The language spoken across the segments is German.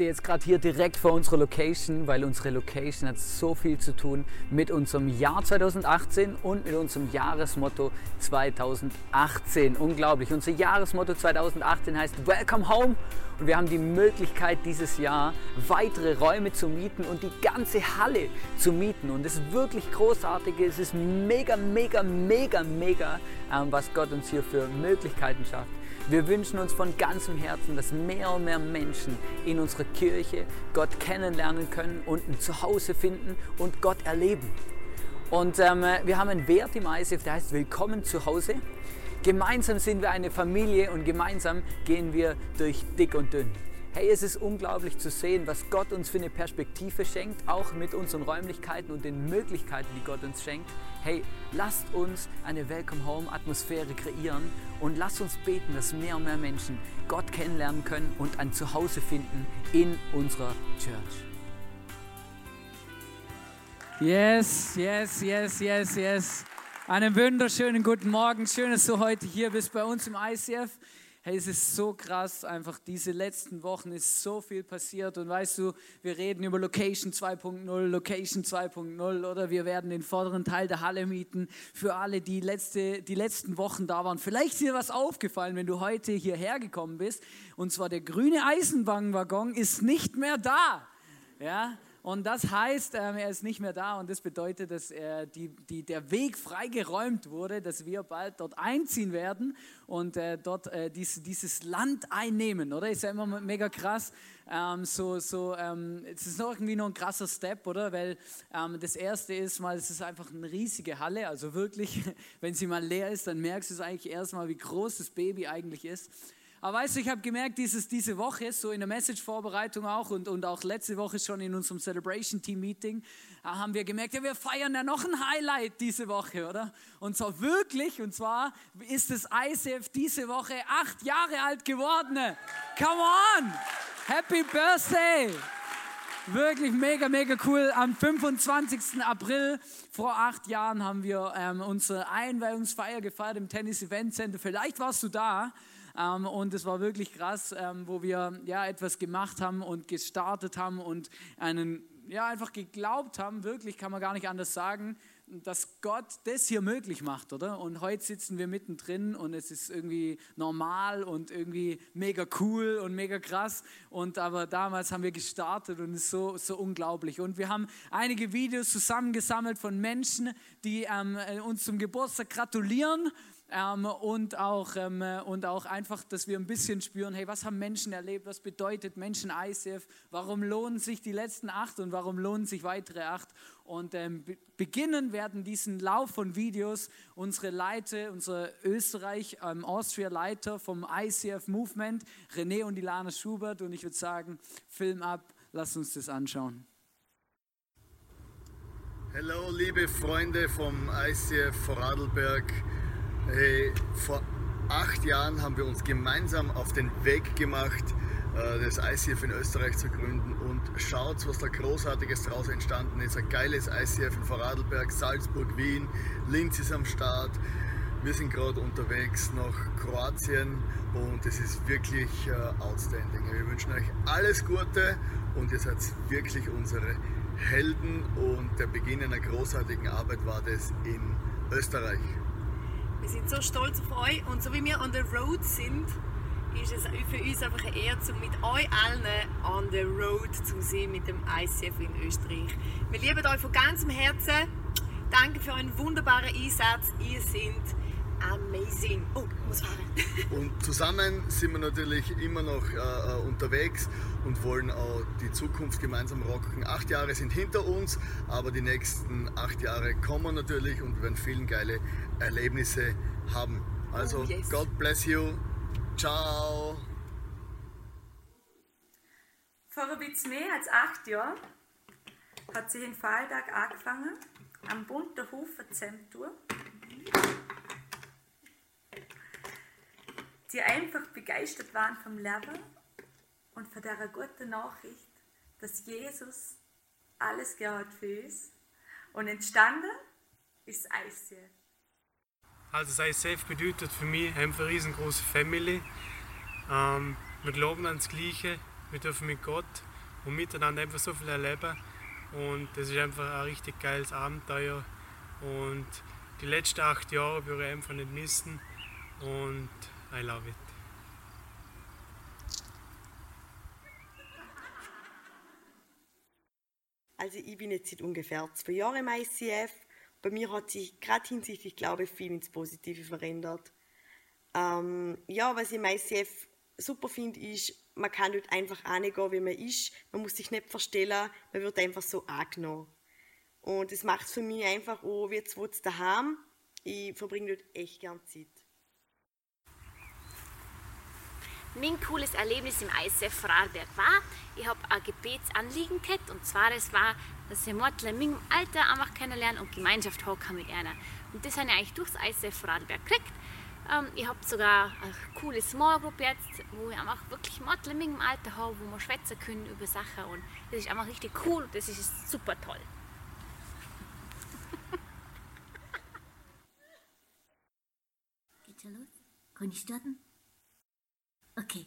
Stehe jetzt gerade hier direkt vor unserer Location, weil unsere Location hat so viel zu tun mit unserem Jahr 2018 und mit unserem Jahresmotto 2018. Unglaublich. Unser Jahresmotto 2018 heißt Welcome Home und wir haben die Möglichkeit dieses Jahr weitere Räume zu mieten und die ganze Halle zu mieten. Und das ist wirklich großartig. Es ist mega, mega, mega, mega, ähm, was Gott uns hier für Möglichkeiten schafft. Wir wünschen uns von ganzem Herzen, dass mehr und mehr Menschen in unserer Kirche Gott kennenlernen können und ein Zuhause finden und Gott erleben. Und ähm, wir haben einen Wert im ISF, der heißt Willkommen zu Hause. Gemeinsam sind wir eine Familie und gemeinsam gehen wir durch dick und dünn. Hey, es ist unglaublich zu sehen, was Gott uns für eine Perspektive schenkt, auch mit unseren Räumlichkeiten und den Möglichkeiten, die Gott uns schenkt. Hey, lasst uns eine Welcome Home Atmosphäre kreieren und lasst uns beten, dass mehr und mehr Menschen Gott kennenlernen können und ein Zuhause finden in unserer Church. Yes, yes, yes, yes, yes. Einen wunderschönen guten Morgen. Schön, dass du heute hier bist bei uns im ICF. Hey, es ist so krass, einfach diese letzten Wochen ist so viel passiert. Und weißt du, wir reden über Location 2.0, Location 2.0 oder? Wir werden den vorderen Teil der Halle mieten. Für alle, die letzte, die letzten Wochen da waren. Vielleicht ist dir was aufgefallen, wenn du heute hierher gekommen bist. Und zwar der grüne Eisenbahnwaggon ist nicht mehr da. Ja, und das heißt, ähm, er ist nicht mehr da und das bedeutet, dass er die, die, der Weg freigeräumt wurde, dass wir bald dort einziehen werden und äh, dort äh, dies, dieses Land einnehmen, oder? Ist ja immer mega krass. Ähm, so, so, ähm, es ist noch irgendwie noch ein krasser Step, oder? Weil ähm, das erste ist mal, es ist einfach eine riesige Halle, also wirklich, wenn sie mal leer ist, dann merkst du es eigentlich erstmal, wie groß das Baby eigentlich ist. Aber weißt du, ich habe gemerkt, dieses, diese Woche, so in der Message-Vorbereitung auch und, und auch letzte Woche schon in unserem Celebration-Team-Meeting, haben wir gemerkt, ja, wir feiern ja noch ein Highlight diese Woche, oder? Und zwar wirklich, und zwar ist das ICF diese Woche acht Jahre alt geworden. Come on! Happy Birthday! Wirklich mega, mega cool. Am 25. April vor acht Jahren haben wir ähm, unsere Einweihungsfeier gefeiert im Tennis Event Center. Vielleicht warst du da. Ähm, und es war wirklich krass, ähm, wo wir ja etwas gemacht haben und gestartet haben und einen, ja, einfach geglaubt haben, wirklich kann man gar nicht anders sagen, dass Gott das hier möglich macht, oder? Und heute sitzen wir mittendrin und es ist irgendwie normal und irgendwie mega cool und mega krass. Und aber damals haben wir gestartet und es ist so, so unglaublich. Und wir haben einige Videos zusammengesammelt von Menschen, die ähm, uns zum Geburtstag gratulieren ähm, und, auch, ähm, und auch einfach, dass wir ein bisschen spüren, hey, was haben Menschen erlebt, was bedeutet Menschen ICF, warum lohnen sich die letzten acht und warum lohnen sich weitere acht. Und ähm, beginnen werden diesen Lauf von Videos unsere Leiter, unsere Österreich, ähm, Austria-Leiter vom ICF Movement, René und Ilana Schubert. Und ich würde sagen, Film ab, lass uns das anschauen. Hallo, liebe Freunde vom ICF Vorarlberg. Hey, vor acht Jahren haben wir uns gemeinsam auf den Weg gemacht, äh, das ICF in Österreich zu gründen und schaut, was da Großartiges daraus entstanden ist. Ein geiles ICF in Vorarlberg, Salzburg, Wien, Linz ist am Start. Wir sind gerade unterwegs nach Kroatien und es ist wirklich uh, outstanding. Wir wünschen euch alles Gute und ihr seid wirklich unsere Helden und der Beginn einer großartigen Arbeit war das in Österreich. Sind so stolz auf euch und so wie wir on the road sind, ist es für uns einfach eine Ehre, um mit euch allen on the road zu sein mit dem ICF in Österreich. Wir lieben euch von ganzem Herzen. Danke für euren wunderbaren Einsatz. Ihr seid amazing. Oh, ich muss fahren. und zusammen sind wir natürlich immer noch äh, äh, unterwegs und wollen auch die Zukunft gemeinsam rocken. Acht Jahre sind hinter uns, aber die nächsten acht Jahre kommen natürlich und wir werden viele geile Erlebnisse haben. Also, oh, yes. God bless you. Ciao. Vor ein bisschen mehr als acht Jahren hat sich ein Falltag angefangen am bunten Hof Zemtur. Die einfach begeistert waren vom Leben und von der guten Nachricht, dass Jesus alles gehört für uns. Und entstanden ist ICF. Also das ICF bedeutet für mich einfach eine riesengroße Family. Ähm, wir glauben ans Gleiche, wir dürfen mit Gott und miteinander einfach so viel erleben. Und das ist einfach ein richtig geiles Abenteuer. Und die letzten acht Jahre würde ich einfach nicht missen. Und I love it. Also ich bin jetzt seit ungefähr zwei Jahren im ICF. Bei mir hat sich gerade hinsichtlich Glaube viel ins Positive verändert. Ähm, ja, was ich im ICF super finde, ist, man kann dort einfach angehen, wie man ist. Man muss sich nicht verstellen, man wird einfach so angenommen. Und das macht es für mich einfach auch wie jetzt, daheim. Ich verbringe dort echt gern Zeit. Mein cooles Erlebnis im ICF Vorarlberg war, ich habe ein Gebetsanliegen gehabt und zwar es war, dass ich Mortel in meinem Alter einfach kennenlernen und Gemeinschaft haben mit einer. Und das habe ich eigentlich durchs ICF Vorarlberg gekriegt. Ähm, ich habe sogar eine coole Small Group jetzt, wo ich einfach wirklich Mortel in meinem Alter habe, wo wir schwätzen können über Sachen und das ist einfach richtig cool und das ist super toll. Geht schon los? Kann ich starten? Okay.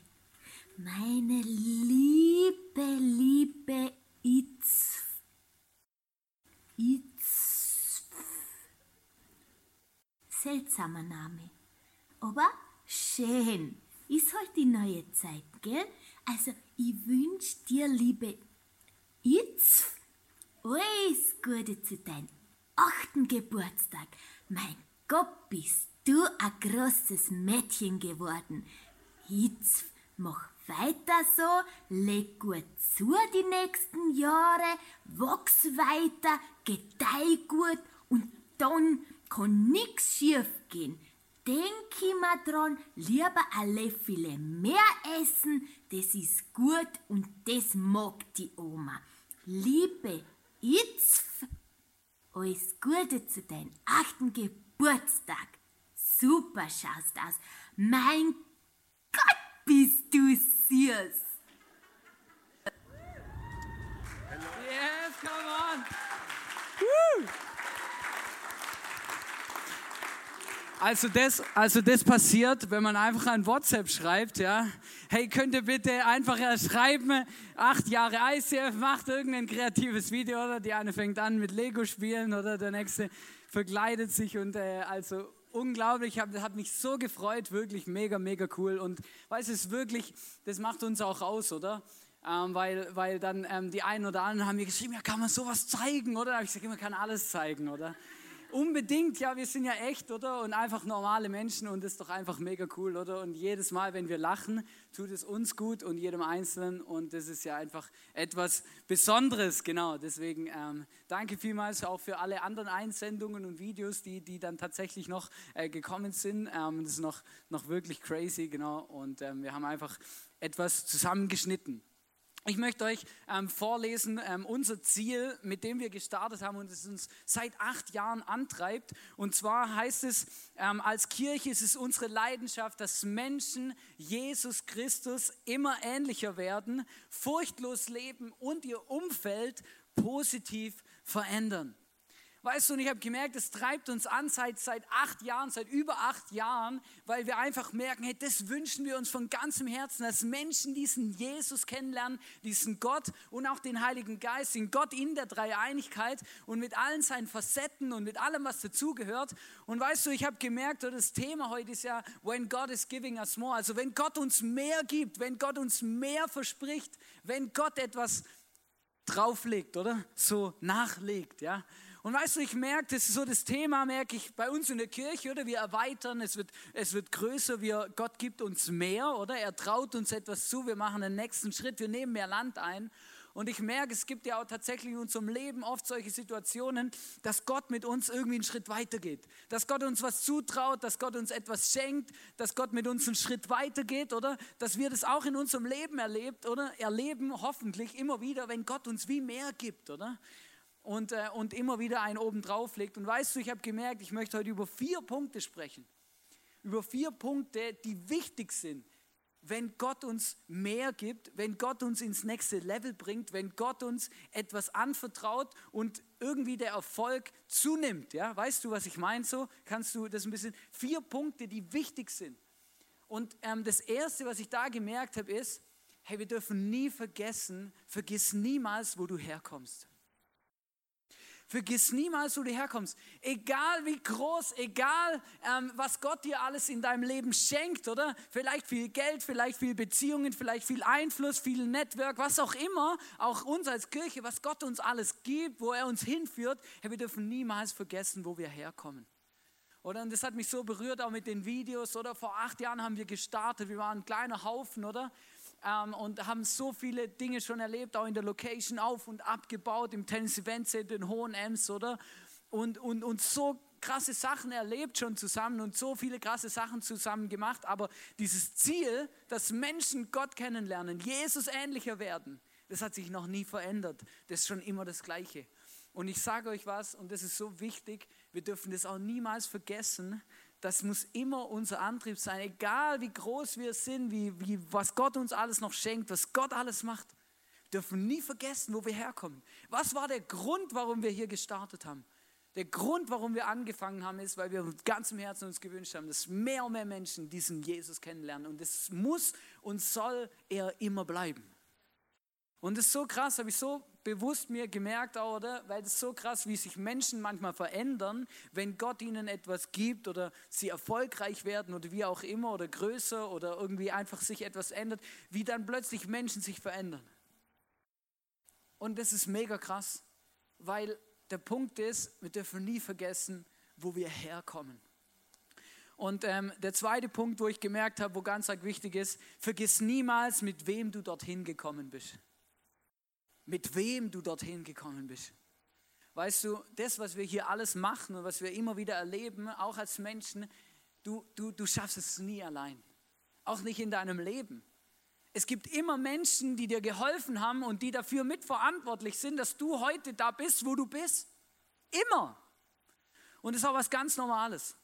Meine liebe, liebe Itz. Itz. Seltsamer Name. Aber schön. Ist halt die neue Zeit, gell? Also, ich wünsch dir, liebe Itz, alles Gute zu deinem achten Geburtstag. Mein Gott, bist du ein großes Mädchen geworden. Jetzt mach weiter so, leg gut zu die nächsten Jahre, wachs weiter, gedeih gut und dann kann nix schief gehen. Denk immer dran, lieber alle viele mehr essen, das ist gut und das mag die Oma. Liebe Itzf, alles Gute zu deinem achten Geburtstag. Super schaust aus. Mein Gott, bist du süß. Yes, come on. Woo. Also das, also das passiert, wenn man einfach ein WhatsApp schreibt, ja. Hey, könnt ihr bitte einfach schreiben, acht Jahre ICF, macht irgendein kreatives Video, oder? Die eine fängt an mit Lego spielen, oder der nächste verkleidet sich und äh, also unglaublich, hab mich so gefreut, wirklich mega, mega cool. Und weißt du, es wirklich, das macht uns auch aus, oder? Ähm, weil, weil dann ähm, die einen oder anderen haben mir geschrieben, ja, kann man sowas zeigen, oder? Da habe ich gesagt, man kann alles zeigen, oder? Unbedingt, ja, wir sind ja echt, oder? Und einfach normale Menschen und das ist doch einfach mega cool, oder? Und jedes Mal, wenn wir lachen, tut es uns gut und jedem Einzelnen und das ist ja einfach etwas Besonderes, genau. Deswegen ähm, danke vielmals auch für alle anderen Einsendungen und Videos, die, die dann tatsächlich noch äh, gekommen sind. Ähm, das ist noch, noch wirklich crazy, genau. Und ähm, wir haben einfach etwas zusammengeschnitten. Ich möchte euch ähm, vorlesen, ähm, unser Ziel, mit dem wir gestartet haben und es uns seit acht Jahren antreibt. Und zwar heißt es, ähm, als Kirche ist es unsere Leidenschaft, dass Menschen Jesus Christus immer ähnlicher werden, furchtlos leben und ihr Umfeld positiv verändern. Weißt du, und ich habe gemerkt, es treibt uns an seit, seit acht Jahren, seit über acht Jahren, weil wir einfach merken, hey, das wünschen wir uns von ganzem Herzen, dass Menschen diesen Jesus kennenlernen, diesen Gott und auch den Heiligen Geist, den Gott in der Dreieinigkeit und mit allen seinen Facetten und mit allem, was dazugehört. Und weißt du, ich habe gemerkt, das Thema heute ist ja, when God is giving us more, also wenn Gott uns mehr gibt, wenn Gott uns mehr verspricht, wenn Gott etwas drauflegt, oder? So nachlegt, ja. Und weißt du, ich merke, das ist so das Thema, merke ich bei uns in der Kirche, oder? Wir erweitern, es wird, es wird größer, wir, Gott gibt uns mehr, oder? Er traut uns etwas zu, wir machen den nächsten Schritt, wir nehmen mehr Land ein. Und ich merke, es gibt ja auch tatsächlich in unserem Leben oft solche Situationen, dass Gott mit uns irgendwie einen Schritt weitergeht. Dass Gott uns was zutraut, dass Gott uns etwas schenkt, dass Gott mit uns einen Schritt weitergeht, oder? Dass wir das auch in unserem Leben erlebt, oder? Erleben hoffentlich immer wieder, wenn Gott uns wie mehr gibt, oder? Und, äh, und immer wieder einen oben drauf legt. Und weißt du, ich habe gemerkt, ich möchte heute über vier Punkte sprechen. über vier Punkte, die wichtig sind, wenn Gott uns mehr gibt, wenn Gott uns ins nächste Level bringt, wenn Gott uns etwas anvertraut und irgendwie der Erfolg zunimmt. Ja, weißt du, was ich meine? So kannst du das ein bisschen. Vier Punkte, die wichtig sind. Und ähm, das erste, was ich da gemerkt habe, ist, hey, wir dürfen nie vergessen, vergiss niemals, wo du herkommst. Vergiss niemals, wo du herkommst. Egal wie groß, egal ähm, was Gott dir alles in deinem Leben schenkt, oder? Vielleicht viel Geld, vielleicht viel Beziehungen, vielleicht viel Einfluss, viel Network, was auch immer, auch uns als Kirche, was Gott uns alles gibt, wo er uns hinführt, hey, wir dürfen niemals vergessen, wo wir herkommen. Oder? Und das hat mich so berührt, auch mit den Videos, oder? Vor acht Jahren haben wir gestartet, wir waren ein kleiner Haufen, oder? Ähm, und haben so viele Dinge schon erlebt, auch in der Location auf und abgebaut, im Tennis Event Center in Hohen Ems, oder? Und, und, und so krasse Sachen erlebt schon zusammen und so viele krasse Sachen zusammen gemacht. Aber dieses Ziel, dass Menschen Gott kennenlernen, Jesus ähnlicher werden, das hat sich noch nie verändert. Das ist schon immer das Gleiche. Und ich sage euch was, und das ist so wichtig, wir dürfen das auch niemals vergessen, das muss immer unser Antrieb sein, egal wie groß wir sind, wie, wie, was Gott uns alles noch schenkt, was Gott alles macht. Wir dürfen nie vergessen, wo wir herkommen. Was war der Grund, warum wir hier gestartet haben? Der Grund, warum wir angefangen haben, ist, weil wir mit ganzem Herzen uns gewünscht haben, dass mehr und mehr Menschen diesen Jesus kennenlernen. Und es muss und soll er immer bleiben. Und das ist so krass, habe ich so bewusst mir gemerkt, oder? Weil es so krass, wie sich Menschen manchmal verändern, wenn Gott ihnen etwas gibt oder sie erfolgreich werden oder wie auch immer oder größer oder irgendwie einfach sich etwas ändert, wie dann plötzlich Menschen sich verändern. Und das ist mega krass, weil der Punkt ist, wir dürfen nie vergessen, wo wir herkommen. Und ähm, der zweite Punkt, wo ich gemerkt habe, wo ganz wichtig ist, vergiss niemals, mit wem du dorthin gekommen bist mit wem du dorthin gekommen bist. Weißt du, das, was wir hier alles machen und was wir immer wieder erleben, auch als Menschen, du, du, du schaffst es nie allein. Auch nicht in deinem Leben. Es gibt immer Menschen, die dir geholfen haben und die dafür mitverantwortlich sind, dass du heute da bist, wo du bist. Immer. Und das ist auch was ganz Normales.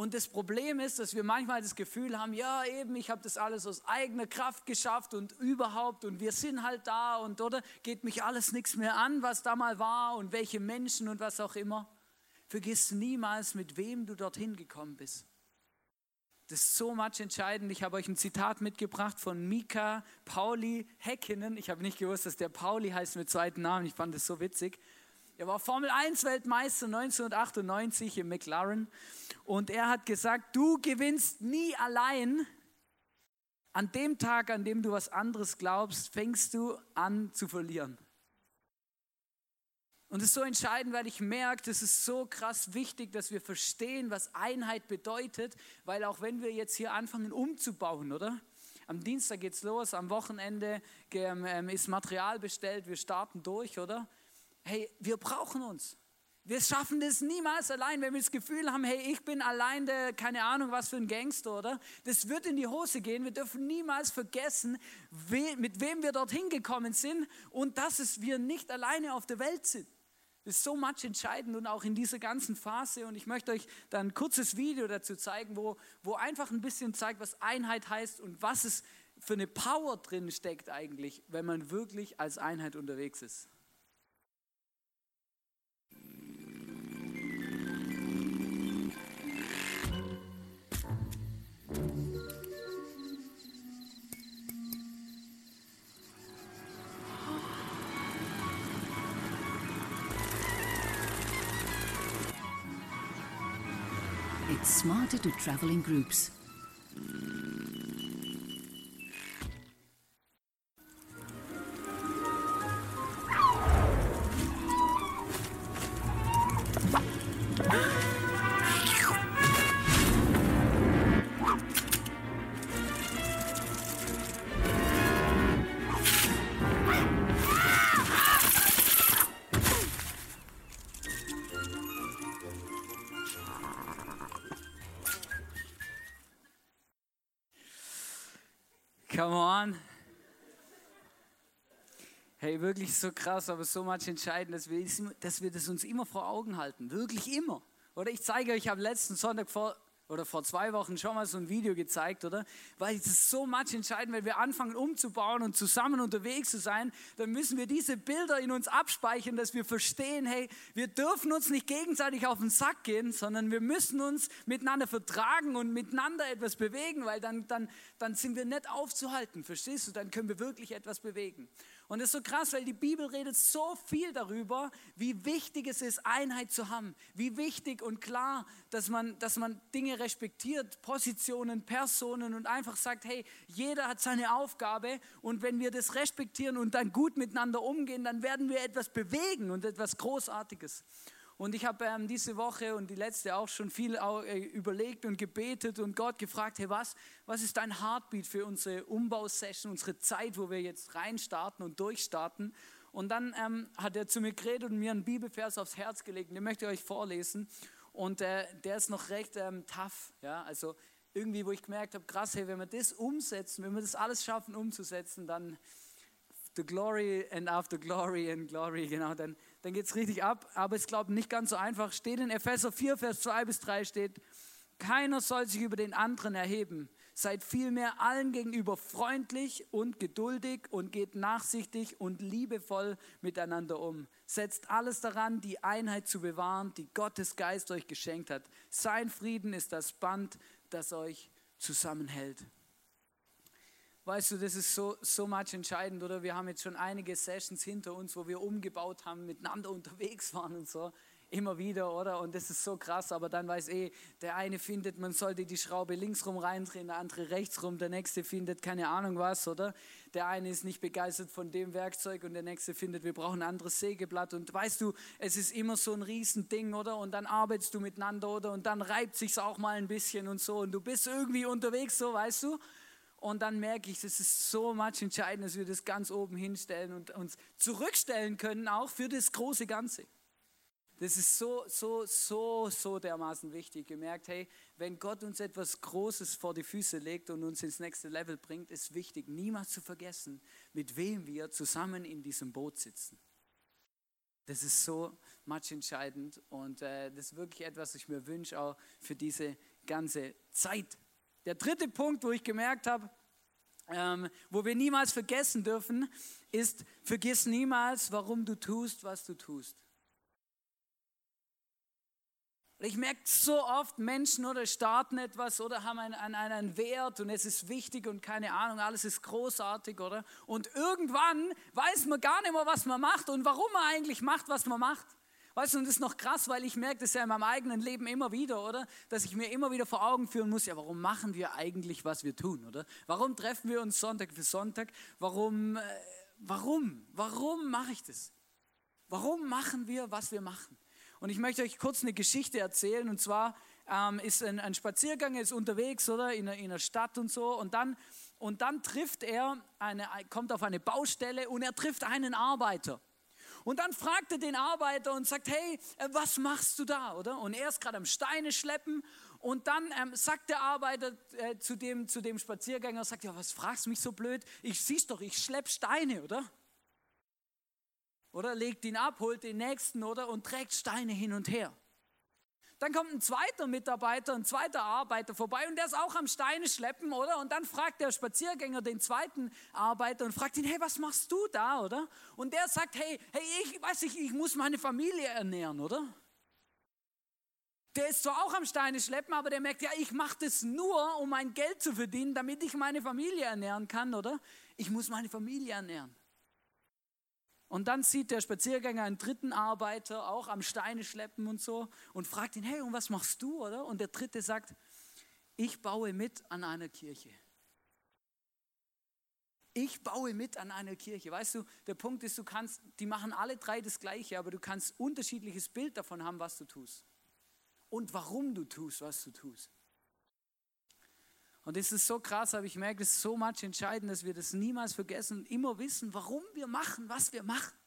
Und das Problem ist, dass wir manchmal das Gefühl haben, ja eben, ich habe das alles aus eigener Kraft geschafft und überhaupt und wir sind halt da und oder geht mich alles nichts mehr an, was da mal war und welche Menschen und was auch immer. Vergiss niemals, mit wem du dorthin gekommen bist. Das ist so much entscheidend. Ich habe euch ein Zitat mitgebracht von Mika Pauli Häkkinen. Ich habe nicht gewusst, dass der Pauli heißt mit zweiten Namen. Ich fand das so witzig. Er war Formel 1 Weltmeister 1998 im McLaren und er hat gesagt, du gewinnst nie allein. An dem Tag, an dem du was anderes glaubst, fängst du an zu verlieren. Und es ist so entscheidend, weil ich merke, es ist so krass wichtig, dass wir verstehen, was Einheit bedeutet, weil auch wenn wir jetzt hier anfangen umzubauen, oder? Am Dienstag geht's los, am Wochenende ähm, ist Material bestellt, wir starten durch, oder? Hey, wir brauchen uns. Wir schaffen das niemals allein, wenn wir das Gefühl haben, hey, ich bin allein der, keine Ahnung, was für ein Gangster, oder? Das wird in die Hose gehen. Wir dürfen niemals vergessen, mit wem wir dorthin gekommen sind und dass es wir nicht alleine auf der Welt sind. Das ist so much entscheidend und auch in dieser ganzen Phase. Und ich möchte euch dann ein kurzes Video dazu zeigen, wo, wo einfach ein bisschen zeigt, was Einheit heißt und was es für eine Power drin steckt eigentlich, wenn man wirklich als Einheit unterwegs ist. It's smarter to travel in groups. Come on. Hey, wirklich so krass, aber so much entscheidend, dass wir, dass wir das uns immer vor Augen halten. Wirklich immer. Oder ich zeige euch, habe letzten Sonntag vor oder vor zwei Wochen schon mal so ein Video gezeigt, oder? Weil es ist so much entscheidend, wenn wir anfangen umzubauen und zusammen unterwegs zu sein, dann müssen wir diese Bilder in uns abspeichern, dass wir verstehen, hey, wir dürfen uns nicht gegenseitig auf den Sack gehen, sondern wir müssen uns miteinander vertragen und miteinander etwas bewegen, weil dann, dann, dann sind wir nicht aufzuhalten, verstehst du? Dann können wir wirklich etwas bewegen. Und das ist so krass, weil die Bibel redet so viel darüber, wie wichtig es ist, Einheit zu haben. Wie wichtig und klar, dass man, dass man Dinge respektiert, Positionen, Personen und einfach sagt, hey, jeder hat seine Aufgabe und wenn wir das respektieren und dann gut miteinander umgehen, dann werden wir etwas bewegen und etwas Großartiges. Und ich habe ähm, diese Woche und die letzte auch schon viel äh, überlegt und gebetet und Gott gefragt, hey, was, was ist dein Heartbeat für unsere Umbausession, unsere Zeit, wo wir jetzt reinstarten und durchstarten? Und dann ähm, hat er zu mir geredet und mir einen Bibelvers aufs Herz gelegt, den möchte ich euch vorlesen. Und äh, der ist noch recht ähm, tough, ja, also irgendwie, wo ich gemerkt habe, krass, hey, wenn wir das umsetzen, wenn wir das alles schaffen umzusetzen, dann the glory and after glory and glory, genau, dann, dann geht es richtig ab. Aber es glaube nicht ganz so einfach. Steht in Epheser 4, Vers 2 bis 3 steht, keiner soll sich über den anderen erheben. Seid vielmehr allen gegenüber freundlich und geduldig und geht nachsichtig und liebevoll miteinander um. Setzt alles daran, die Einheit zu bewahren, die Gottes Geist euch geschenkt hat. Sein Frieden ist das Band, das euch zusammenhält. Weißt du, das ist so, so much entscheidend, oder? Wir haben jetzt schon einige Sessions hinter uns, wo wir umgebaut haben, miteinander unterwegs waren und so. Immer wieder, oder? Und das ist so krass, aber dann weiß eh, der eine findet, man sollte die Schraube links rum reindrehen, der andere rechts rum, der nächste findet keine Ahnung was, oder? Der eine ist nicht begeistert von dem Werkzeug und der nächste findet, wir brauchen ein anderes Sägeblatt. Und weißt du, es ist immer so ein Riesending, oder? Und dann arbeitest du miteinander, oder? Und dann reibt sich's auch mal ein bisschen und so. Und du bist irgendwie unterwegs, so, weißt du? Und dann merke ich, es ist so much entscheidend, dass wir das ganz oben hinstellen und uns zurückstellen können, auch für das große Ganze. Das ist so, so, so, so dermaßen wichtig. Gemerkt, hey, wenn Gott uns etwas Großes vor die Füße legt und uns ins nächste Level bringt, ist wichtig, niemals zu vergessen, mit wem wir zusammen in diesem Boot sitzen. Das ist so much entscheidend und äh, das ist wirklich etwas, was ich mir wünsche, auch für diese ganze Zeit. Der dritte Punkt, wo ich gemerkt habe, ähm, wo wir niemals vergessen dürfen, ist, vergiss niemals, warum du tust, was du tust. Ich merke so oft, Menschen oder starten etwas oder haben einen, einen, einen Wert und es ist wichtig und keine Ahnung, alles ist großartig, oder? Und irgendwann weiß man gar nicht mehr, was man macht und warum man eigentlich macht, was man macht. Weißt du, und das ist noch krass, weil ich merke das ja in meinem eigenen Leben immer wieder, oder? Dass ich mir immer wieder vor Augen führen muss, ja, warum machen wir eigentlich, was wir tun, oder? Warum treffen wir uns Sonntag für Sonntag? Warum, äh, warum, warum mache ich das? Warum machen wir, was wir machen? Und ich möchte euch kurz eine Geschichte erzählen, und zwar ähm, ist ein, ein Spaziergang, er ist unterwegs, oder? In, in einer Stadt und so, und dann, und dann trifft er, eine, kommt auf eine Baustelle und er trifft einen Arbeiter. Und dann fragt er den Arbeiter und sagt, hey, äh, was machst du da, oder? Und er ist gerade am Steine schleppen und dann ähm, sagt der Arbeiter äh, zu, dem, zu dem Spaziergänger, sagt, ja, was fragst du mich so blöd? Ich siehst doch, ich schlepp Steine, oder? Oder legt ihn ab, holt den nächsten, oder? Und trägt Steine hin und her. Dann kommt ein zweiter Mitarbeiter, ein zweiter Arbeiter vorbei und der ist auch am Steine schleppen, oder? Und dann fragt der Spaziergänger den zweiten Arbeiter und fragt ihn, hey, was machst du da, oder? Und der sagt, hey, hey, ich weiß nicht, ich muss meine Familie ernähren, oder? Der ist zwar auch am Steine schleppen, aber der merkt, ja, ich mache das nur, um mein Geld zu verdienen, damit ich meine Familie ernähren kann, oder? Ich muss meine Familie ernähren. Und dann sieht der Spaziergänger einen dritten Arbeiter auch am Steine schleppen und so und fragt ihn, hey, und was machst du, oder? Und der dritte sagt, ich baue mit an einer Kirche. Ich baue mit an einer Kirche. Weißt du, der Punkt ist, du kannst, die machen alle drei das Gleiche, aber du kannst unterschiedliches Bild davon haben, was du tust. Und warum du tust, was du tust. Und das ist so krass, aber ich merke, es ist so much entscheidend, dass wir das niemals vergessen und immer wissen, warum wir machen, was wir machen.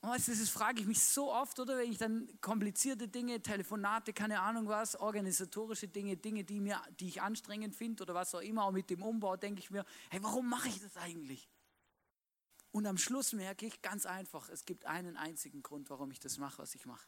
Und weißt du, das frage ich mich so oft, oder wenn ich dann komplizierte Dinge, Telefonate, keine Ahnung was, organisatorische Dinge, Dinge, die, mir, die ich anstrengend finde oder was auch immer, auch mit dem Umbau, denke ich mir, hey, warum mache ich das eigentlich? Und am Schluss merke ich ganz einfach, es gibt einen einzigen Grund, warum ich das mache, was ich mache.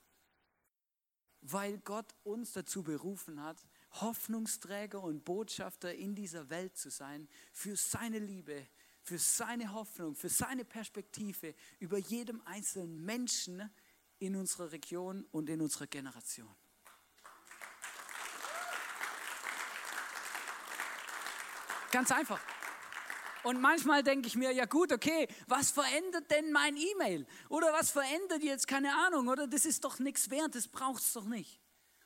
weil Gott uns dazu berufen hat, Hoffnungsträger und Botschafter in dieser Welt zu sein, für seine Liebe, für seine Hoffnung, für seine Perspektive über jedem einzelnen Menschen in unserer Region und in unserer Generation. Ganz einfach. Und manchmal denke ich mir, ja gut, okay, was verändert denn mein E-Mail? Oder was verändert jetzt, keine Ahnung, oder das ist doch nichts wert, das braucht es doch nicht.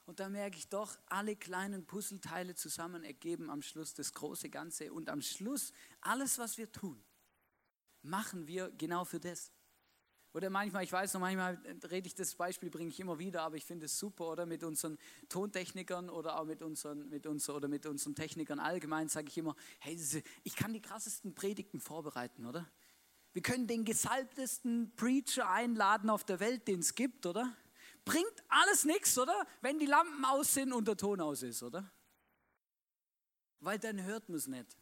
Und da merke ich doch, alle kleinen Puzzleteile zusammen ergeben am Schluss das große Ganze. Und am Schluss, alles, was wir tun, machen wir genau für das. Oder manchmal, ich weiß noch, manchmal rede ich das Beispiel, bringe ich immer wieder, aber ich finde es super, oder mit unseren Tontechnikern oder auch mit unseren, mit uns, oder mit unseren Technikern allgemein sage ich immer, hey, ich kann die krassesten Predigten vorbereiten, oder? Wir können den gesalbtesten Preacher einladen auf der Welt, den es gibt, oder? Bringt alles nichts, oder? Wenn die Lampen aus sind und der Ton aus ist, oder? Weil dann hört man es nicht.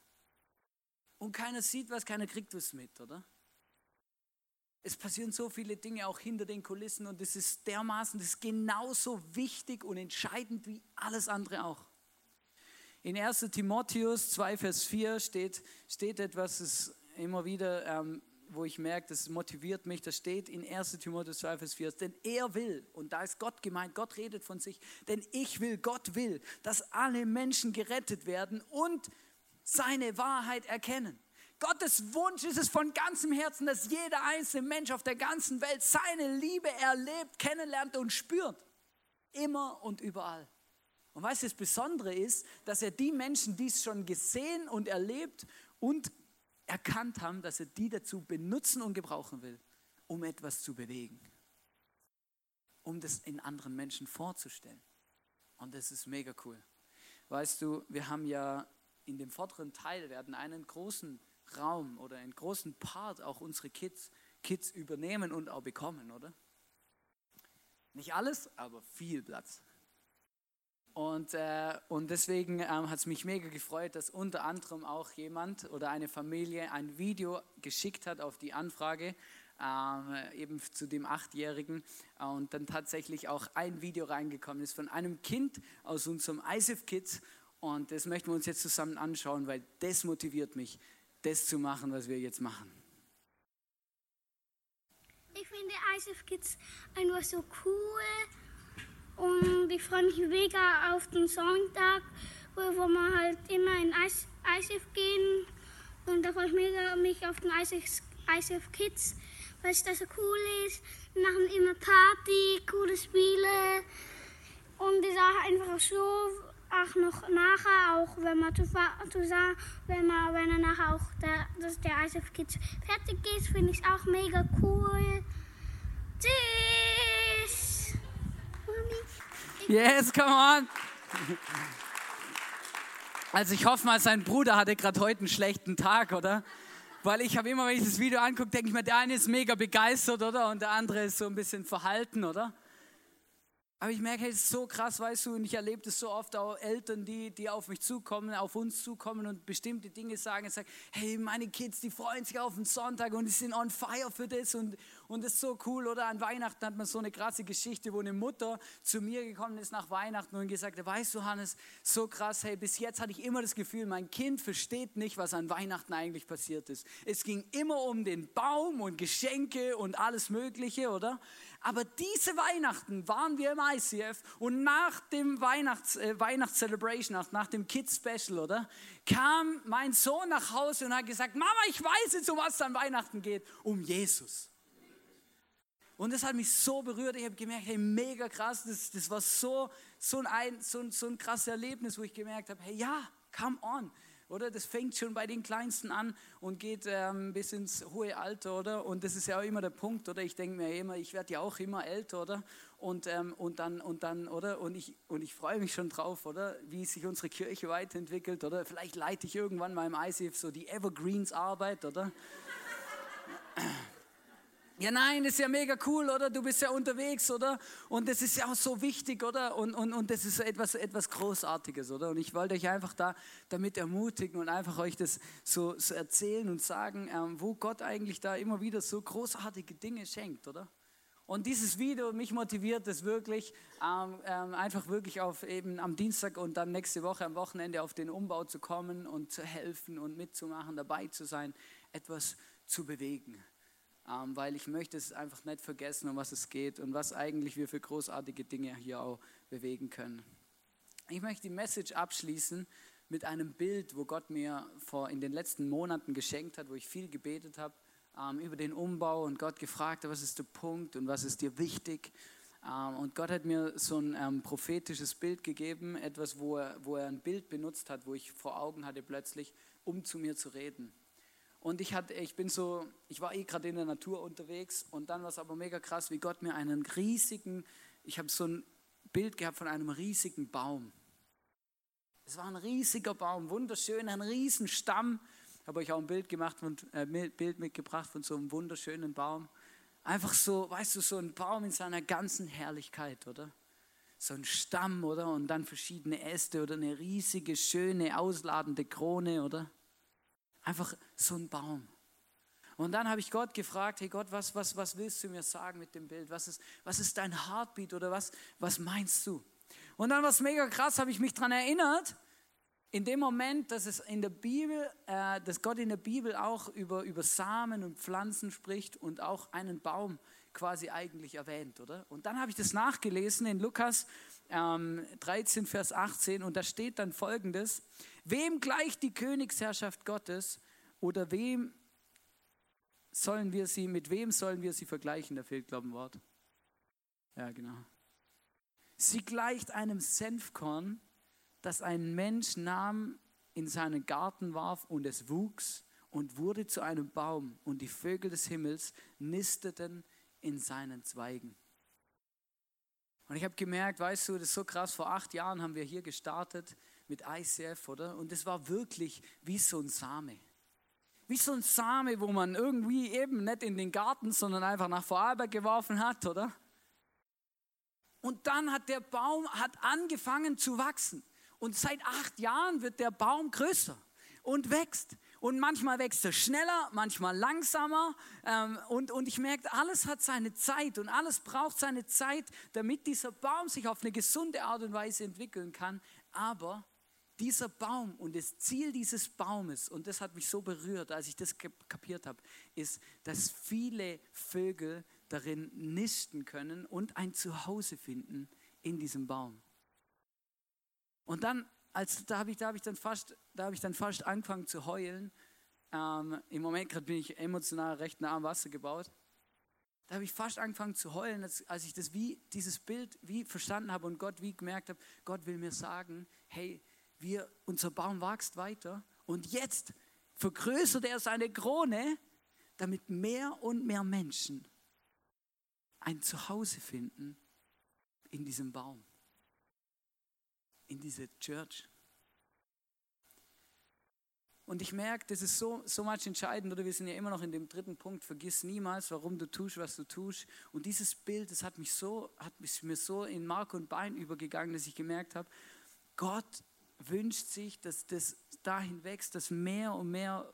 Und keiner sieht was, keiner kriegt was mit, oder? Es passieren so viele Dinge auch hinter den Kulissen und es ist dermaßen, das ist genauso wichtig und entscheidend wie alles andere auch. In 1 Timotheus 2, Vers 4 steht, steht etwas, das immer wieder, ähm, wo ich merke, das motiviert mich, das steht in 1 Timotheus 2, Vers 4, denn er will, und da ist Gott gemeint, Gott redet von sich, denn ich will, Gott will, dass alle Menschen gerettet werden und seine Wahrheit erkennen. Gottes Wunsch ist es von ganzem Herzen, dass jeder einzelne Mensch auf der ganzen Welt seine Liebe erlebt, kennenlernt und spürt. Immer und überall. Und du, das Besondere ist, dass er die Menschen, die es schon gesehen und erlebt und erkannt haben, dass er die dazu benutzen und gebrauchen will, um etwas zu bewegen. Um das in anderen Menschen vorzustellen. Und das ist mega cool. Weißt du, wir haben ja in dem vorderen Teil werden einen großen Raum oder einen großen Part auch unsere Kids, Kids übernehmen und auch bekommen, oder? Nicht alles, aber viel Platz. Und, äh, und deswegen ähm, hat es mich mega gefreut, dass unter anderem auch jemand oder eine Familie ein Video geschickt hat auf die Anfrage, ähm, eben zu dem Achtjährigen. Und dann tatsächlich auch ein Video reingekommen ist von einem Kind aus unserem ISIF Kids. Und das möchten wir uns jetzt zusammen anschauen, weil das motiviert mich, das zu machen, was wir jetzt machen. Ich finde ISF Kids einfach so cool und ich freue mich mega auf den Sonntag, wo, wir halt immer in ISF gehen und da freue ich mega mich auf den ISF, ISF Kids, weil es da so cool ist. Wir machen immer Party, coole Spiele und ist auch einfach so auch noch nachher, auch wenn man zu, zusammen, wenn man, wenn er nachher auch der, dass der ISF Kids fertig ist, finde ich es auch mega cool. Tschüss! Yes, come on! Also ich hoffe mal, sein Bruder hatte gerade heute einen schlechten Tag, oder? Weil ich habe immer, wenn ich das Video angucke, denke ich mir, der eine ist mega begeistert, oder? Und der andere ist so ein bisschen verhalten, oder? Aber ich merke, hey, es ist so krass, weißt du, und ich erlebe das so oft auch Eltern, die, die auf mich zukommen, auf uns zukommen und bestimmte Dinge sagen. Ich sage, hey, meine Kids, die freuen sich auf den Sonntag und die sind on fire für das und, und das ist so cool. Oder an Weihnachten hat man so eine krasse Geschichte, wo eine Mutter zu mir gekommen ist nach Weihnachten und gesagt hat, weißt du, Hannes, so krass, hey, bis jetzt hatte ich immer das Gefühl, mein Kind versteht nicht, was an Weihnachten eigentlich passiert ist. Es ging immer um den Baum und Geschenke und alles Mögliche, oder? Aber diese Weihnachten waren wir im ICF und nach dem Weihnachts, äh, Weihnachtscelebration, nach, dem Kids Special, oder? Kam mein Sohn nach Hause und hat gesagt, Mama, ich weiß jetzt, um was es an Weihnachten geht. Um Jesus. Und das hat mich so berührt. Ich habe gemerkt, hey, mega krass. Das, das war so, so, ein, so, so ein krasses Erlebnis, wo ich gemerkt habe, hey, ja, come on oder? Das fängt schon bei den Kleinsten an und geht ähm, bis ins hohe Alter, oder? Und das ist ja auch immer der Punkt, oder? Ich denke mir immer, ich werde ja auch immer älter, oder? Und, ähm, und dann, und dann, oder? Und ich, und ich freue mich schon drauf, oder? Wie sich unsere Kirche weiterentwickelt, oder? Vielleicht leite ich irgendwann mal im ICF so die Evergreens Arbeit, oder? Ja, nein, ist ja mega cool, oder? Du bist ja unterwegs, oder? Und das ist ja auch so wichtig, oder? Und, und, und das ist etwas, etwas Großartiges, oder? Und ich wollte euch einfach da damit ermutigen und einfach euch das so, so erzählen und sagen, ähm, wo Gott eigentlich da immer wieder so großartige Dinge schenkt, oder? Und dieses Video, mich motiviert es wirklich, ähm, ähm, einfach wirklich auf eben am Dienstag und dann nächste Woche am Wochenende auf den Umbau zu kommen und zu helfen und mitzumachen, dabei zu sein, etwas zu bewegen. Ähm, weil ich möchte es einfach nicht vergessen, um was es geht und was eigentlich wir für großartige Dinge hier auch bewegen können. Ich möchte die Message abschließen mit einem Bild, wo Gott mir vor in den letzten Monaten geschenkt hat, wo ich viel gebetet habe ähm, über den Umbau und Gott gefragt, was ist der Punkt und was ist dir wichtig. Ähm, und Gott hat mir so ein prophetisches Bild gegeben, etwas, wo er, wo er ein Bild benutzt hat, wo ich vor Augen hatte plötzlich, um zu mir zu reden. Und ich, hatte, ich bin so, ich war eh gerade in der Natur unterwegs und dann war es aber mega krass, wie Gott mir einen riesigen, ich habe so ein Bild gehabt von einem riesigen Baum. Es war ein riesiger Baum, wunderschön, ein riesen Stamm habe euch auch ein Bild gemacht und äh, Bild mitgebracht von so einem wunderschönen Baum. Einfach so, weißt du, so ein Baum in seiner ganzen Herrlichkeit, oder? So ein Stamm, oder? Und dann verschiedene Äste oder eine riesige, schöne, ausladende Krone, oder? Einfach so ein Baum. Und dann habe ich Gott gefragt, hey Gott, was, was, was willst du mir sagen mit dem Bild? Was ist, was ist dein Heartbeat oder was, was meinst du? Und dann war es mega krass, habe ich mich daran erinnert, in dem Moment, dass es in der Bibel, äh, dass Gott in der Bibel auch über, über Samen und Pflanzen spricht und auch einen Baum quasi eigentlich erwähnt, oder? Und dann habe ich das nachgelesen in Lukas ähm, 13, Vers 18 und da steht dann folgendes, wem gleicht die Königsherrschaft Gottes oder wem sollen wir sie, mit wem sollen wir sie vergleichen? Da fehlt, glaube ich, ein Wort. Ja, genau. Sie gleicht einem Senfkorn, das ein Mensch nahm, in seinen Garten warf und es wuchs und wurde zu einem Baum und die Vögel des Himmels nisteten in seinen Zweigen. Und ich habe gemerkt, weißt du, das ist so krass, vor acht Jahren haben wir hier gestartet mit ICF, oder? Und es war wirklich wie so ein Same. Wie so ein Same, wo man irgendwie eben nicht in den Garten, sondern einfach nach Vorarlberg geworfen hat, oder? Und dann hat der Baum hat angefangen zu wachsen. Und seit acht Jahren wird der Baum größer und wächst. Und manchmal wächst er schneller, manchmal langsamer. Ähm, und, und ich merke, alles hat seine Zeit und alles braucht seine Zeit, damit dieser Baum sich auf eine gesunde Art und Weise entwickeln kann. Aber dieser Baum und das Ziel dieses Baumes, und das hat mich so berührt, als ich das kapiert habe, ist, dass viele Vögel darin nisten können und ein Zuhause finden in diesem Baum. Und dann, als, da habe ich, hab ich, dann fast, hab ich dann fast angefangen zu heulen. Ähm, Im Moment gerade bin ich emotional recht nah am Wasser gebaut. Da habe ich fast angefangen zu heulen, als, als ich das wie, dieses Bild wie verstanden habe und Gott wie gemerkt habe, Gott will mir sagen, hey, wir, unser Baum wächst weiter und jetzt vergrößert er seine Krone, damit mehr und mehr Menschen ein Zuhause finden in diesem Baum in diese Church. Und ich merke, das ist so, so much entscheidend, oder wir sind ja immer noch in dem dritten Punkt, vergiss niemals, warum du tust, was du tust. Und dieses Bild, das hat mich so, hat mich mir so in Mark und Bein übergegangen, dass ich gemerkt habe, Gott wünscht sich, dass das dahin wächst, dass mehr und mehr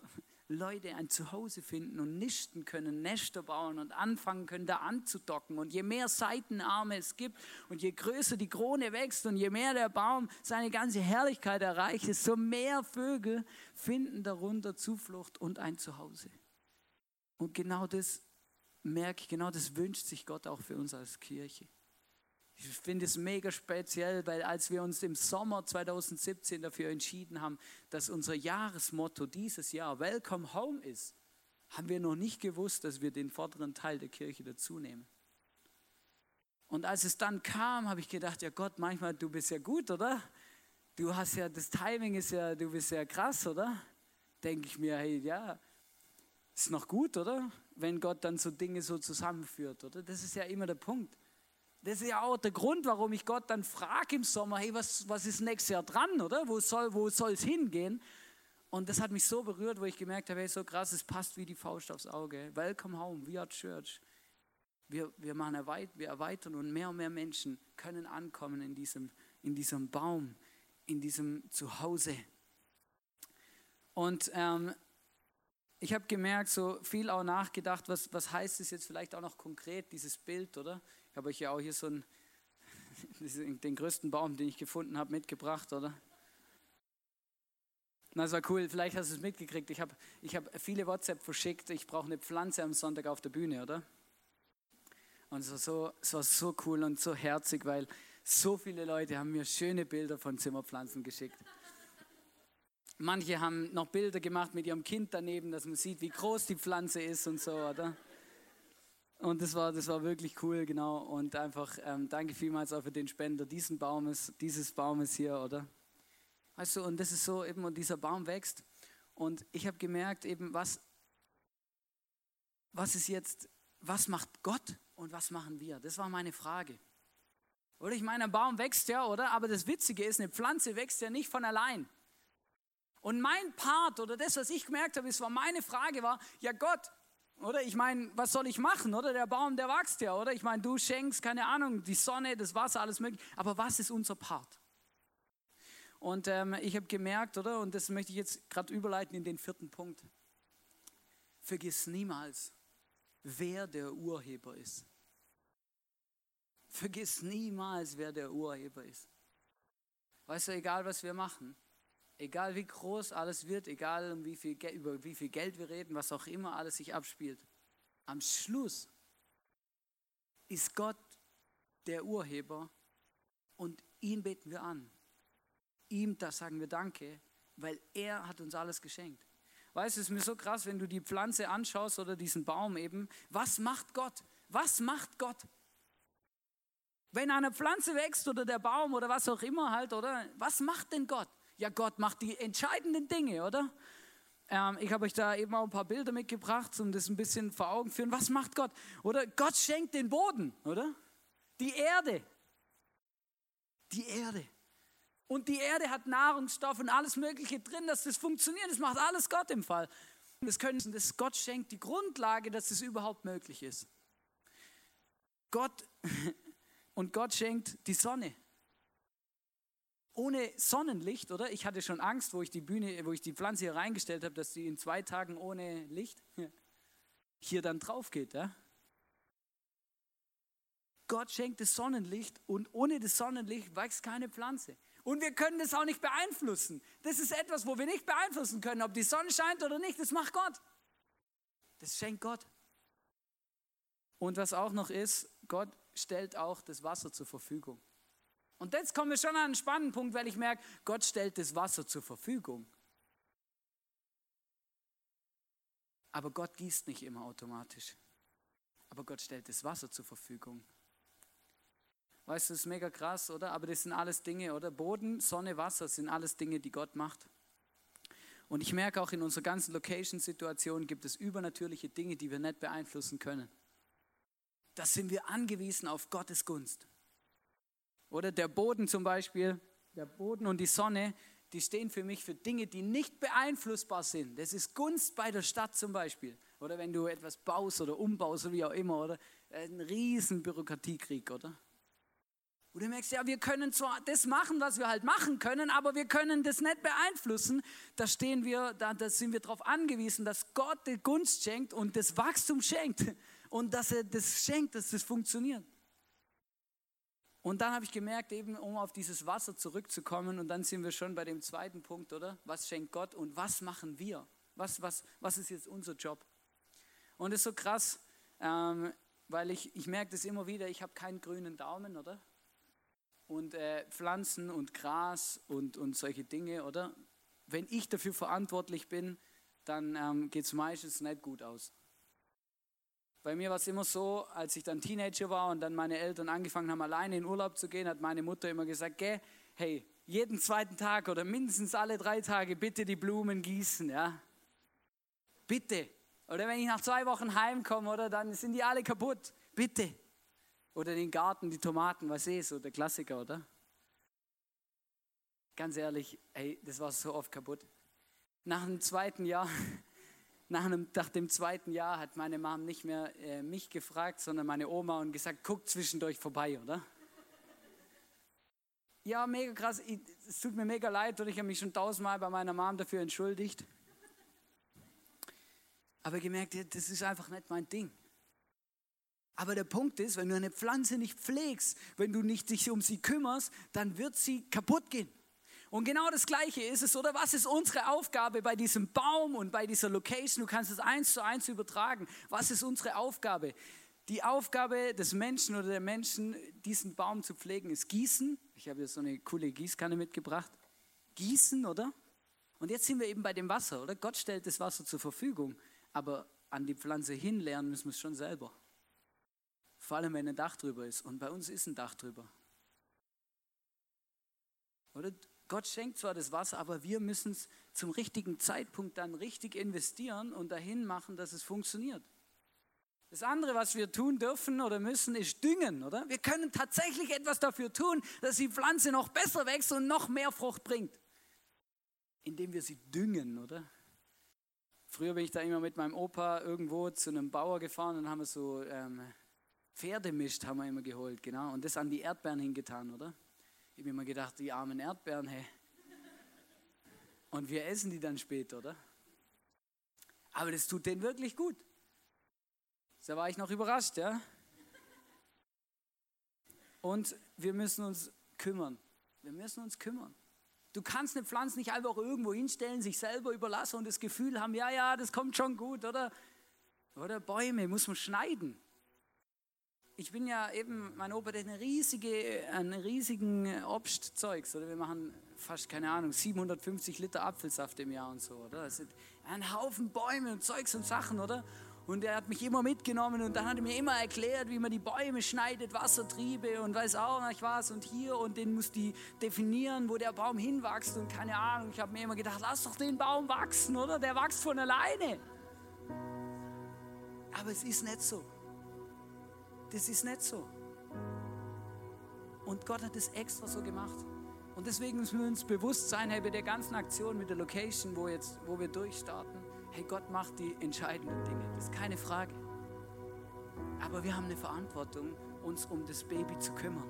Leute ein Zuhause finden und nisten können, Nester bauen und anfangen können, da anzudocken. Und je mehr Seitenarme es gibt und je größer die Krone wächst und je mehr der Baum seine ganze Herrlichkeit erreicht, desto mehr Vögel finden darunter Zuflucht und ein Zuhause. Und genau das merke ich, genau das wünscht sich Gott auch für uns als Kirche. Ich finde es mega speziell, weil als wir uns im Sommer 2017 dafür entschieden haben, dass unser Jahresmotto dieses Jahr Welcome Home ist, haben wir noch nicht gewusst, dass wir den vorderen Teil der Kirche dazu nehmen. Und als es dann kam, habe ich gedacht, ja Gott, manchmal du bist ja gut, oder? Du hast ja, das Timing ist ja, du bist ja krass, oder? Denke ich mir, hey, ja, ist noch gut, oder? Wenn Gott dann so Dinge so zusammenführt, oder? Das ist ja immer der Punkt. Das ist ja auch der Grund, warum ich Gott dann frage im Sommer, hey, was, was ist nächstes Jahr dran, oder? Wo soll wo es hingehen? Und das hat mich so berührt, wo ich gemerkt habe, hey, so krass, es passt wie die Faust aufs Auge. Welcome home, we are church. Wir, wir, machen erweit, wir erweitern und mehr und mehr Menschen können ankommen in diesem, in diesem Baum, in diesem Zuhause. Und ähm, ich habe gemerkt, so viel auch nachgedacht, was, was heißt es jetzt vielleicht auch noch konkret, dieses Bild, oder? Ich habe euch ja auch hier so einen, den größten Baum, den ich gefunden habe, mitgebracht, oder? Na, das war cool. Vielleicht hast du es mitgekriegt. Ich habe ich hab viele WhatsApp verschickt. Ich brauche eine Pflanze am Sonntag auf der Bühne, oder? Und es war, so, es war so cool und so herzig, weil so viele Leute haben mir schöne Bilder von Zimmerpflanzen geschickt. Manche haben noch Bilder gemacht mit ihrem Kind daneben, dass man sieht, wie groß die Pflanze ist und so, oder? Und das war, das war wirklich cool, genau. Und einfach ähm, danke vielmals auch für den Spender diesen Baumes, dieses Baumes hier, oder? Weißt du, und das ist so eben, und dieser Baum wächst. Und ich habe gemerkt, eben, was, was ist jetzt, was macht Gott und was machen wir? Das war meine Frage. Oder ich meine, ein Baum wächst ja, oder? Aber das Witzige ist, eine Pflanze wächst ja nicht von allein. Und mein Part oder das, was ich gemerkt habe, ist, war meine Frage war, ja Gott, oder ich meine, was soll ich machen, oder? Der Baum, der wächst ja, oder? Ich meine, du schenkst, keine Ahnung, die Sonne, das Wasser, alles mögliche. Aber was ist unser Part? Und ähm, ich habe gemerkt, oder? Und das möchte ich jetzt gerade überleiten in den vierten Punkt. Vergiss niemals, wer der Urheber ist. Vergiss niemals, wer der Urheber ist. Weißt du, egal was wir machen, egal wie groß alles wird, egal um wie viel, über wie viel Geld wir reden, was auch immer alles sich abspielt, am Schluss ist Gott der Urheber und ihn beten wir an. Ihm das sagen wir Danke, weil er hat uns alles geschenkt. Weißt du, es ist mir so krass, wenn du die Pflanze anschaust oder diesen Baum eben. Was macht Gott? Was macht Gott? Wenn eine Pflanze wächst oder der Baum oder was auch immer halt, oder? Was macht denn Gott? Ja, Gott macht die entscheidenden Dinge, oder? Ähm, ich habe euch da eben auch ein paar Bilder mitgebracht, um das ein bisschen vor Augen führen. Was macht Gott? Oder Gott schenkt den Boden, oder? Die Erde. Die Erde. Und die Erde hat Nahrungsstoff und alles Mögliche drin, dass das funktioniert. Das macht alles Gott im Fall. Das können, das Gott schenkt die Grundlage, dass es überhaupt möglich ist. Gott und Gott schenkt die Sonne. Ohne Sonnenlicht, oder? Ich hatte schon Angst, wo ich die Bühne, wo ich die Pflanze hier reingestellt habe, dass sie in zwei Tagen ohne Licht hier dann drauf geht. Ja? Gott schenkt das Sonnenlicht und ohne das Sonnenlicht wächst keine Pflanze. Und wir können das auch nicht beeinflussen. Das ist etwas, wo wir nicht beeinflussen können, ob die Sonne scheint oder nicht. Das macht Gott. Das schenkt Gott. Und was auch noch ist, Gott stellt auch das Wasser zur Verfügung. Und jetzt kommen wir schon an einen spannenden Punkt, weil ich merke, Gott stellt das Wasser zur Verfügung. Aber Gott gießt nicht immer automatisch. Aber Gott stellt das Wasser zur Verfügung. Weißt du, das ist mega krass, oder? Aber das sind alles Dinge, oder? Boden, Sonne, Wasser sind alles Dinge, die Gott macht. Und ich merke auch in unserer ganzen Location-Situation gibt es übernatürliche Dinge, die wir nicht beeinflussen können da sind wir angewiesen auf Gottes Gunst. Oder der Boden zum Beispiel, der Boden und die Sonne, die stehen für mich für Dinge, die nicht beeinflussbar sind. Das ist Gunst bei der Stadt zum Beispiel. Oder wenn du etwas baust oder umbaust oder wie auch immer, oder ein riesen Bürokratiekrieg, oder? Und du merkst, ja, wir können zwar das machen, was wir halt machen können, aber wir können das nicht beeinflussen. Da stehen wir, da, da sind wir darauf angewiesen, dass Gott die Gunst schenkt und das Wachstum schenkt und dass er das schenkt, dass das funktioniert. Und dann habe ich gemerkt, eben um auf dieses Wasser zurückzukommen, und dann sind wir schon bei dem zweiten Punkt, oder? Was schenkt Gott und was machen wir? Was, was, was ist jetzt unser Job? Und es ist so krass, ähm, weil ich, ich merke das immer wieder, ich habe keinen grünen Daumen, oder? Und äh, Pflanzen und Gras und, und solche Dinge, oder? Wenn ich dafür verantwortlich bin, dann ähm, geht es meistens nicht gut aus. Bei mir war es immer so, als ich dann Teenager war und dann meine Eltern angefangen haben, alleine in Urlaub zu gehen, hat meine Mutter immer gesagt, geh, hey, jeden zweiten Tag oder mindestens alle drei Tage bitte die Blumen gießen, ja. Bitte. Oder wenn ich nach zwei Wochen heimkomme, oder dann sind die alle kaputt. Bitte. Oder den Garten, die Tomaten, was ist so der Klassiker, oder? Ganz ehrlich, hey, das war so oft kaputt. Nach dem zweiten Jahr nach, einem, nach dem zweiten Jahr hat meine Mom nicht mehr äh, mich gefragt, sondern meine Oma und gesagt, guck zwischendurch vorbei, oder? Ja, mega krass. Ich, es tut mir mega leid und ich habe mich schon tausendmal bei meiner Mom dafür entschuldigt. Aber gemerkt, das ist einfach nicht mein Ding. Aber der Punkt ist, wenn du eine Pflanze nicht pflegst, wenn du nicht dich um sie kümmerst, dann wird sie kaputt gehen. Und genau das Gleiche ist es, oder? Was ist unsere Aufgabe bei diesem Baum und bei dieser Location? Du kannst es eins zu eins übertragen. Was ist unsere Aufgabe? Die Aufgabe des Menschen oder der Menschen, diesen Baum zu pflegen, ist Gießen. Ich habe hier so eine coole Gießkanne mitgebracht. Gießen, oder? Und jetzt sind wir eben bei dem Wasser, oder? Gott stellt das Wasser zur Verfügung, aber an die Pflanze hinlernen müssen wir es schon selber. Vor allem, wenn ein Dach drüber ist. Und bei uns ist ein Dach drüber. Oder? Gott schenkt zwar das Wasser, aber wir müssen es zum richtigen Zeitpunkt dann richtig investieren und dahin machen, dass es funktioniert. Das andere, was wir tun dürfen oder müssen, ist düngen, oder? Wir können tatsächlich etwas dafür tun, dass die Pflanze noch besser wächst und noch mehr Frucht bringt. Indem wir sie düngen, oder? Früher bin ich da immer mit meinem Opa irgendwo zu einem Bauer gefahren und haben wir so ähm, Pferdemischt haben wir immer geholt, genau. Und das an die Erdbeeren hingetan, oder? Ich habe immer gedacht, die armen Erdbeeren, hey. Und wir essen die dann später, oder? Aber das tut denen wirklich gut. Da war ich noch überrascht, ja? Und wir müssen uns kümmern. Wir müssen uns kümmern. Du kannst eine Pflanze nicht einfach irgendwo hinstellen, sich selber überlassen und das Gefühl haben, ja, ja, das kommt schon gut, oder? Oder Bäume muss man schneiden ich bin ja eben, mein Opa hat eine riesige, einen riesigen Obstzeugs, oder wir machen fast, keine Ahnung, 750 Liter Apfelsaft im Jahr und so, oder? Das sind ein Haufen Bäume und Zeugs und Sachen, oder? Und er hat mich immer mitgenommen und dann hat er mir immer erklärt, wie man die Bäume schneidet, Wassertriebe und weiß auch nicht was und hier und den muss die definieren, wo der Baum hinwächst und keine Ahnung. Ich habe mir immer gedacht, lass doch den Baum wachsen, oder? Der wächst von alleine. Aber es ist nicht so. Das ist nicht so. Und Gott hat es extra so gemacht. Und deswegen müssen wir uns bewusst sein, hey, bei der ganzen Aktion mit der Location, wo, jetzt, wo wir durchstarten, hey, Gott macht die entscheidenden Dinge. Das ist keine Frage. Aber wir haben eine Verantwortung, uns um das Baby zu kümmern.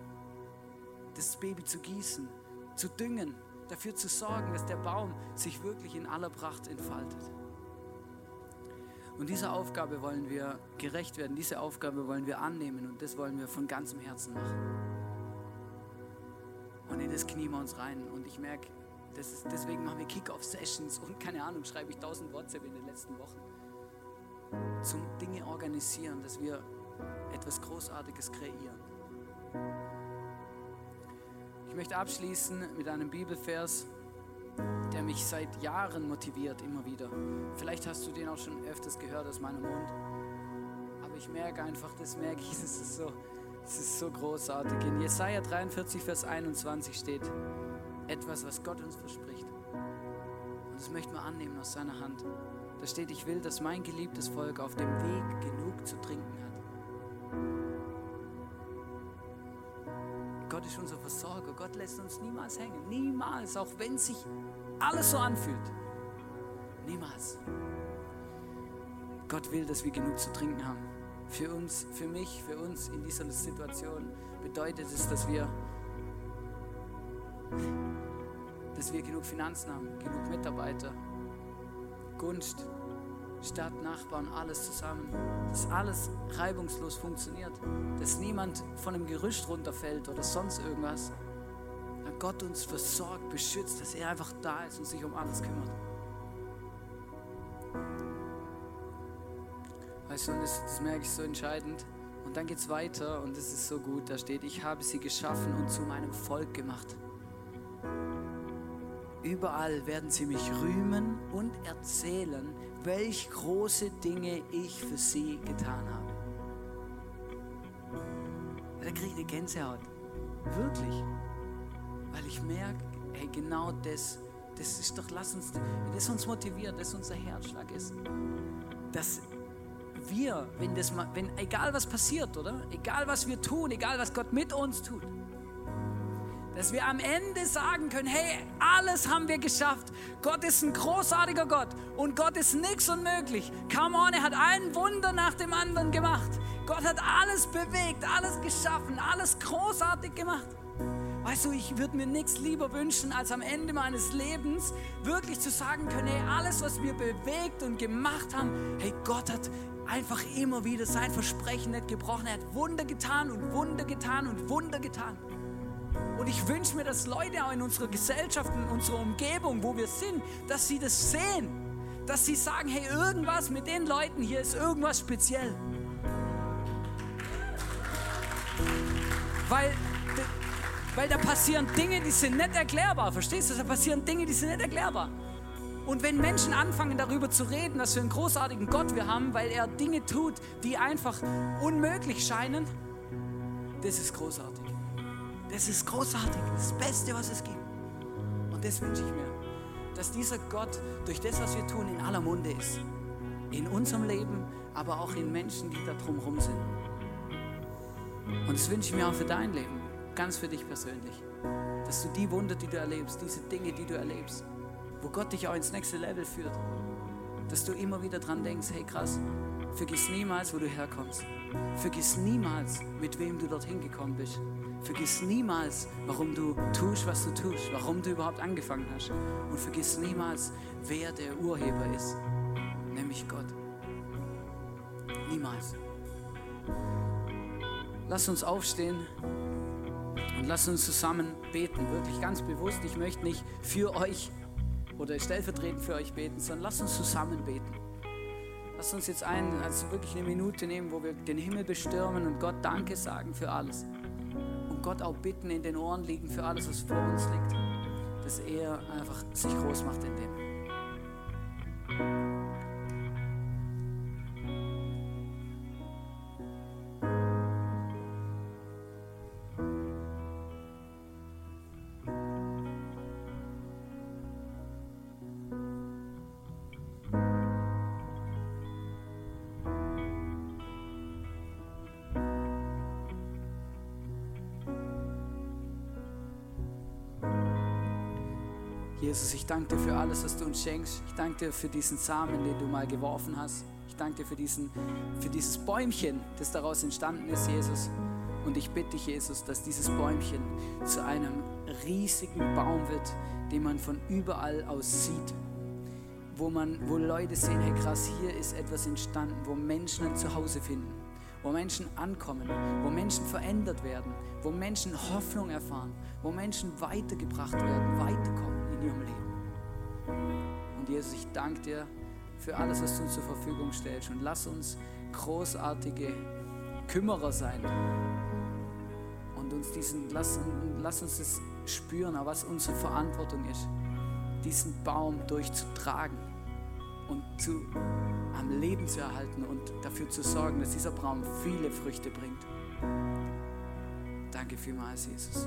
Das Baby zu gießen, zu düngen, dafür zu sorgen, dass der Baum sich wirklich in aller Pracht entfaltet. Und dieser Aufgabe wollen wir gerecht werden, diese Aufgabe wollen wir annehmen und das wollen wir von ganzem Herzen machen. Und in das knien wir uns rein. Und ich merke, ist, deswegen machen wir Kick-Off-Sessions und keine Ahnung, schreibe ich tausend WhatsApp in den letzten Wochen. Zum Dinge organisieren, dass wir etwas Großartiges kreieren. Ich möchte abschließen mit einem Bibelvers der mich seit Jahren motiviert, immer wieder. Vielleicht hast du den auch schon öfters gehört aus meinem Mund. Aber ich merke einfach, das merke ich, es ist so, ist so großartig. In Jesaja 43, Vers 21 steht etwas, was Gott uns verspricht. Und das möchten wir annehmen aus seiner Hand. Da steht, ich will, dass mein geliebtes Volk auf dem Weg genug zu trinken hat. Gott ist unser Versorger. Gott lässt uns niemals hängen. Niemals, auch wenn sich alles so anfühlt. Niemals. Gott will, dass wir genug zu trinken haben. Für uns, für mich, für uns in dieser Situation bedeutet es, dass wir, dass wir genug Finanzen haben, genug Mitarbeiter, Gunst, Stadt, Nachbarn, alles zusammen. Dass alles reibungslos funktioniert. Dass niemand von einem Gerüst runterfällt oder sonst irgendwas. Dass Gott uns versorgt, beschützt, dass er einfach da ist und sich um alles kümmert. Weißt du, das, das merke ich so entscheidend. Und dann geht es weiter und es ist so gut. Da steht, ich habe sie geschaffen und zu meinem Volk gemacht. Überall werden sie mich rühmen und erzählen, welch große Dinge ich für sie getan habe. Da kriege ich eine Gänsehaut. Wirklich. Weil ich merke, hey, genau das, das ist doch, lass uns, das uns motiviert, dass unser Herzschlag ist, dass wir, wenn das mal, wenn, egal was passiert, oder? Egal was wir tun, egal was Gott mit uns tut, dass wir am Ende sagen können, hey, alles haben wir geschafft. Gott ist ein großartiger Gott und Gott ist nichts unmöglich. Come on, er hat ein Wunder nach dem anderen gemacht. Gott hat alles bewegt, alles geschaffen, alles großartig gemacht. Weißt du, ich würde mir nichts lieber wünschen, als am Ende meines Lebens wirklich zu sagen können, hey, alles, was wir bewegt und gemacht haben, hey, Gott hat einfach immer wieder sein Versprechen nicht gebrochen. Er hat Wunder getan und Wunder getan und Wunder getan. Und ich wünsche mir, dass Leute auch in unserer Gesellschaft, in unserer Umgebung, wo wir sind, dass sie das sehen. Dass sie sagen, hey, irgendwas mit den Leuten hier ist irgendwas speziell. Weil, weil da passieren Dinge, die sind nicht erklärbar. Verstehst du? Da passieren Dinge, die sind nicht erklärbar. Und wenn Menschen anfangen darüber zu reden, dass wir einen großartigen Gott wir haben, weil er Dinge tut, die einfach unmöglich scheinen, das ist großartig. Das ist großartig, das Beste, was es gibt. Und das wünsche ich mir, dass dieser Gott durch das, was wir tun, in aller Munde ist. In unserem Leben, aber auch in Menschen, die da drumherum sind. Und das wünsche ich mir auch für dein Leben, ganz für dich persönlich. Dass du die Wunder, die du erlebst, diese Dinge, die du erlebst, wo Gott dich auch ins nächste Level führt, dass du immer wieder dran denkst, hey krass, vergiss niemals, wo du herkommst. Vergiss niemals, mit wem du dorthin gekommen bist. Vergiss niemals, warum du tust, was du tust, warum du überhaupt angefangen hast. Und vergiss niemals, wer der Urheber ist, nämlich Gott. Niemals. Lass uns aufstehen und lass uns zusammen beten, wirklich ganz bewusst. Ich möchte nicht für euch oder stellvertretend für euch beten, sondern lass uns zusammen beten. Lass uns jetzt ein, also wirklich eine Minute nehmen, wo wir den Himmel bestürmen und Gott Danke sagen für alles. Gott auch bitten, in den Ohren liegen für alles, was vor uns liegt. Dass er einfach sich groß macht in dem. Danke dir für alles, was du uns schenkst. Ich danke dir für diesen Samen, den du mal geworfen hast. Ich danke dir für, diesen, für dieses Bäumchen, das daraus entstanden ist, Jesus. Und ich bitte dich, Jesus, dass dieses Bäumchen zu einem riesigen Baum wird, den man von überall aus sieht. Wo, man, wo Leute sehen, hey krass, hier ist etwas entstanden, wo Menschen ein Zuhause finden, wo Menschen ankommen, wo Menschen verändert werden, wo Menschen Hoffnung erfahren, wo Menschen weitergebracht werden, weiterkommen in ihrem Leben. Und Jesus, ich danke dir für alles, was du uns zur Verfügung stellst. Und lass uns großartige Kümmerer sein. Und uns diesen, lass, lass uns das spüren, was unsere Verantwortung ist, diesen Baum durchzutragen und zu, am Leben zu erhalten und dafür zu sorgen, dass dieser Baum viele Früchte bringt. Danke vielmals, Jesus.